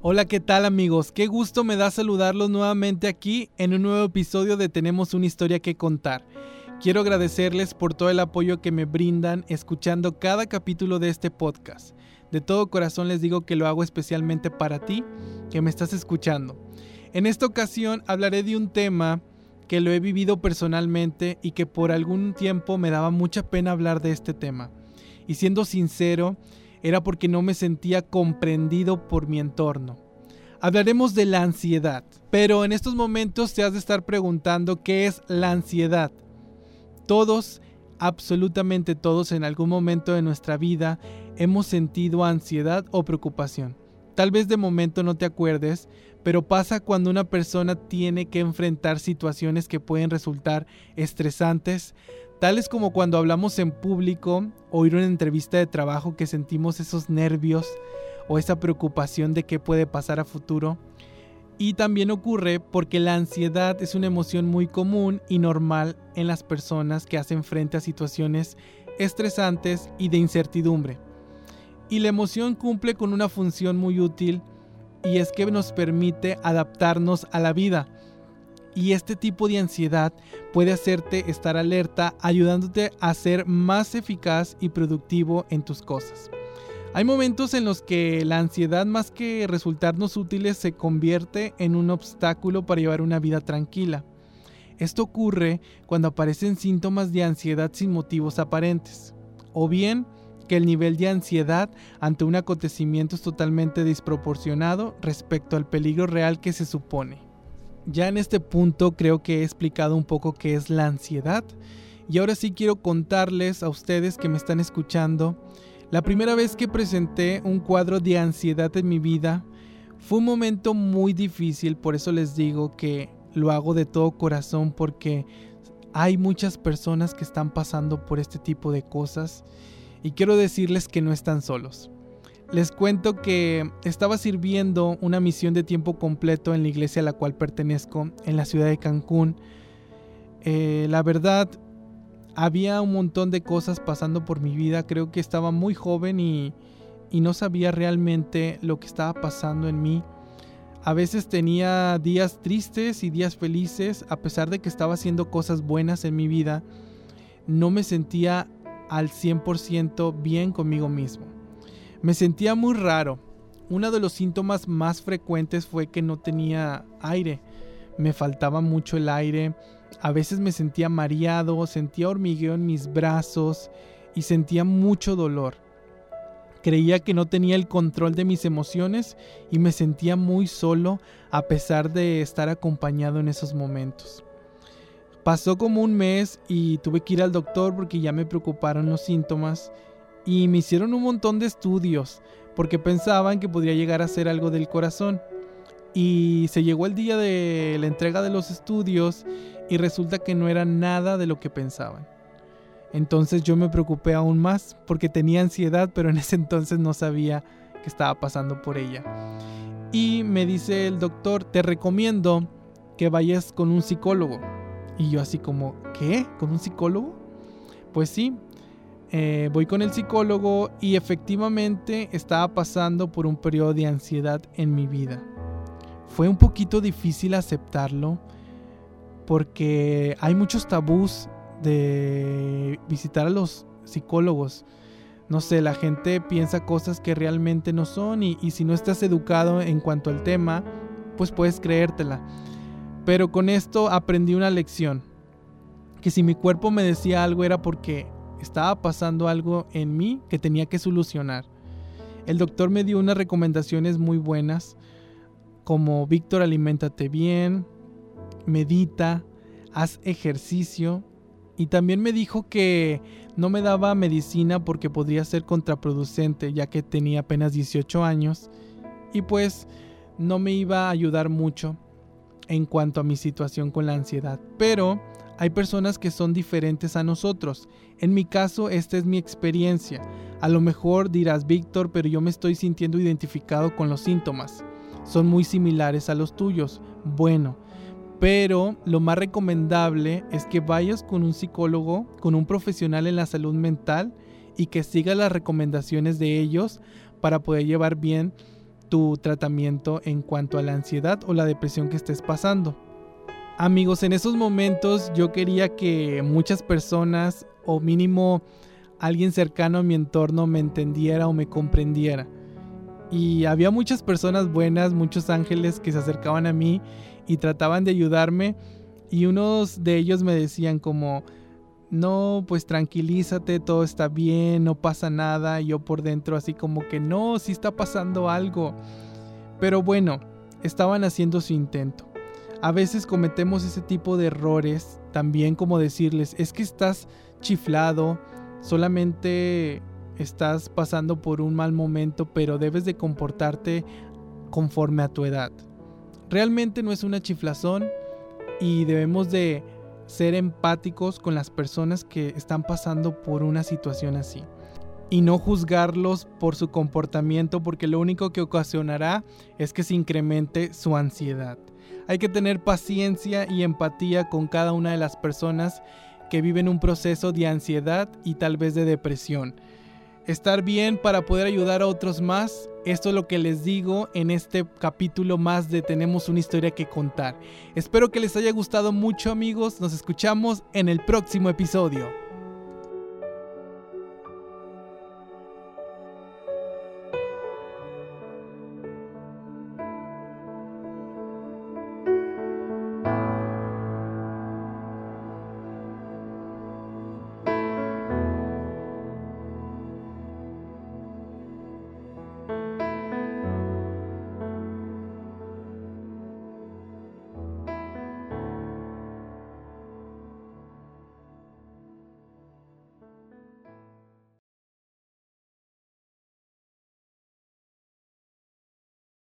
Hola, ¿qué tal amigos? Qué gusto me da saludarlos nuevamente aquí en un nuevo episodio de Tenemos una historia que contar. Quiero agradecerles por todo el apoyo que me brindan escuchando cada capítulo de este podcast. De todo corazón les digo que lo hago especialmente para ti, que me estás escuchando. En esta ocasión hablaré de un tema que lo he vivido personalmente y que por algún tiempo me daba mucha pena hablar de este tema. Y siendo sincero, era porque no me sentía comprendido por mi entorno. Hablaremos de la ansiedad, pero en estos momentos te has de estar preguntando qué es la ansiedad. Todos, absolutamente todos en algún momento de nuestra vida hemos sentido ansiedad o preocupación. Tal vez de momento no te acuerdes, pero pasa cuando una persona tiene que enfrentar situaciones que pueden resultar estresantes, tales como cuando hablamos en público o ir a una entrevista de trabajo que sentimos esos nervios o esa preocupación de qué puede pasar a futuro. Y también ocurre porque la ansiedad es una emoción muy común y normal en las personas que hacen frente a situaciones estresantes y de incertidumbre. Y la emoción cumple con una función muy útil y es que nos permite adaptarnos a la vida y este tipo de ansiedad puede hacerte estar alerta, ayudándote a ser más eficaz y productivo en tus cosas. Hay momentos en los que la ansiedad más que resultarnos útiles se convierte en un obstáculo para llevar una vida tranquila. Esto ocurre cuando aparecen síntomas de ansiedad sin motivos aparentes, o bien que el nivel de ansiedad ante un acontecimiento es totalmente desproporcionado respecto al peligro real que se supone. Ya en este punto creo que he explicado un poco qué es la ansiedad y ahora sí quiero contarles a ustedes que me están escuchando. La primera vez que presenté un cuadro de ansiedad en mi vida fue un momento muy difícil, por eso les digo que lo hago de todo corazón porque hay muchas personas que están pasando por este tipo de cosas y quiero decirles que no están solos. Les cuento que estaba sirviendo una misión de tiempo completo en la iglesia a la cual pertenezco, en la ciudad de Cancún. Eh, la verdad, había un montón de cosas pasando por mi vida. Creo que estaba muy joven y, y no sabía realmente lo que estaba pasando en mí. A veces tenía días tristes y días felices, a pesar de que estaba haciendo cosas buenas en mi vida. No me sentía al 100% bien conmigo mismo. Me sentía muy raro. Uno de los síntomas más frecuentes fue que no tenía aire. Me faltaba mucho el aire. A veces me sentía mareado, sentía hormigueo en mis brazos y sentía mucho dolor. Creía que no tenía el control de mis emociones y me sentía muy solo a pesar de estar acompañado en esos momentos. Pasó como un mes y tuve que ir al doctor porque ya me preocuparon los síntomas y me hicieron un montón de estudios porque pensaban que podría llegar a ser algo del corazón. Y se llegó el día de la entrega de los estudios y resulta que no era nada de lo que pensaban. Entonces yo me preocupé aún más porque tenía ansiedad, pero en ese entonces no sabía que estaba pasando por ella. Y me dice el doctor, te recomiendo que vayas con un psicólogo. Y yo así como, ¿qué? ¿Con un psicólogo? Pues sí, eh, voy con el psicólogo y efectivamente estaba pasando por un periodo de ansiedad en mi vida. Fue un poquito difícil aceptarlo porque hay muchos tabús de visitar a los psicólogos. No sé, la gente piensa cosas que realmente no son y, y si no estás educado en cuanto al tema, pues puedes creértela. Pero con esto aprendí una lección. Que si mi cuerpo me decía algo era porque estaba pasando algo en mí que tenía que solucionar. El doctor me dio unas recomendaciones muy buenas, como Víctor, aliméntate bien, medita, haz ejercicio, y también me dijo que no me daba medicina porque podría ser contraproducente, ya que tenía apenas 18 años, y pues no me iba a ayudar mucho en cuanto a mi situación con la ansiedad. Pero hay personas que son diferentes a nosotros. En mi caso, esta es mi experiencia. A lo mejor dirás, Víctor, pero yo me estoy sintiendo identificado con los síntomas. Son muy similares a los tuyos. Bueno, pero lo más recomendable es que vayas con un psicólogo, con un profesional en la salud mental y que sigas las recomendaciones de ellos para poder llevar bien tu tratamiento en cuanto a la ansiedad o la depresión que estés pasando. Amigos, en esos momentos yo quería que muchas personas o mínimo alguien cercano a mi entorno me entendiera o me comprendiera. Y había muchas personas buenas, muchos ángeles que se acercaban a mí y trataban de ayudarme y unos de ellos me decían como, no, pues tranquilízate, todo está bien, no pasa nada. Y yo por dentro así como que no, sí está pasando algo. Pero bueno, estaban haciendo su intento. A veces cometemos ese tipo de errores, también como decirles, es que estás chiflado, solamente estás pasando por un mal momento, pero debes de comportarte conforme a tu edad. Realmente no es una chiflazón y debemos de ser empáticos con las personas que están pasando por una situación así y no juzgarlos por su comportamiento porque lo único que ocasionará es que se incremente su ansiedad. Hay que tener paciencia y empatía con cada una de las personas que viven un proceso de ansiedad y tal vez de depresión estar bien para poder ayudar a otros más. Esto es lo que les digo en este capítulo más de Tenemos una historia que contar. Espero que les haya gustado mucho amigos. Nos escuchamos en el próximo episodio.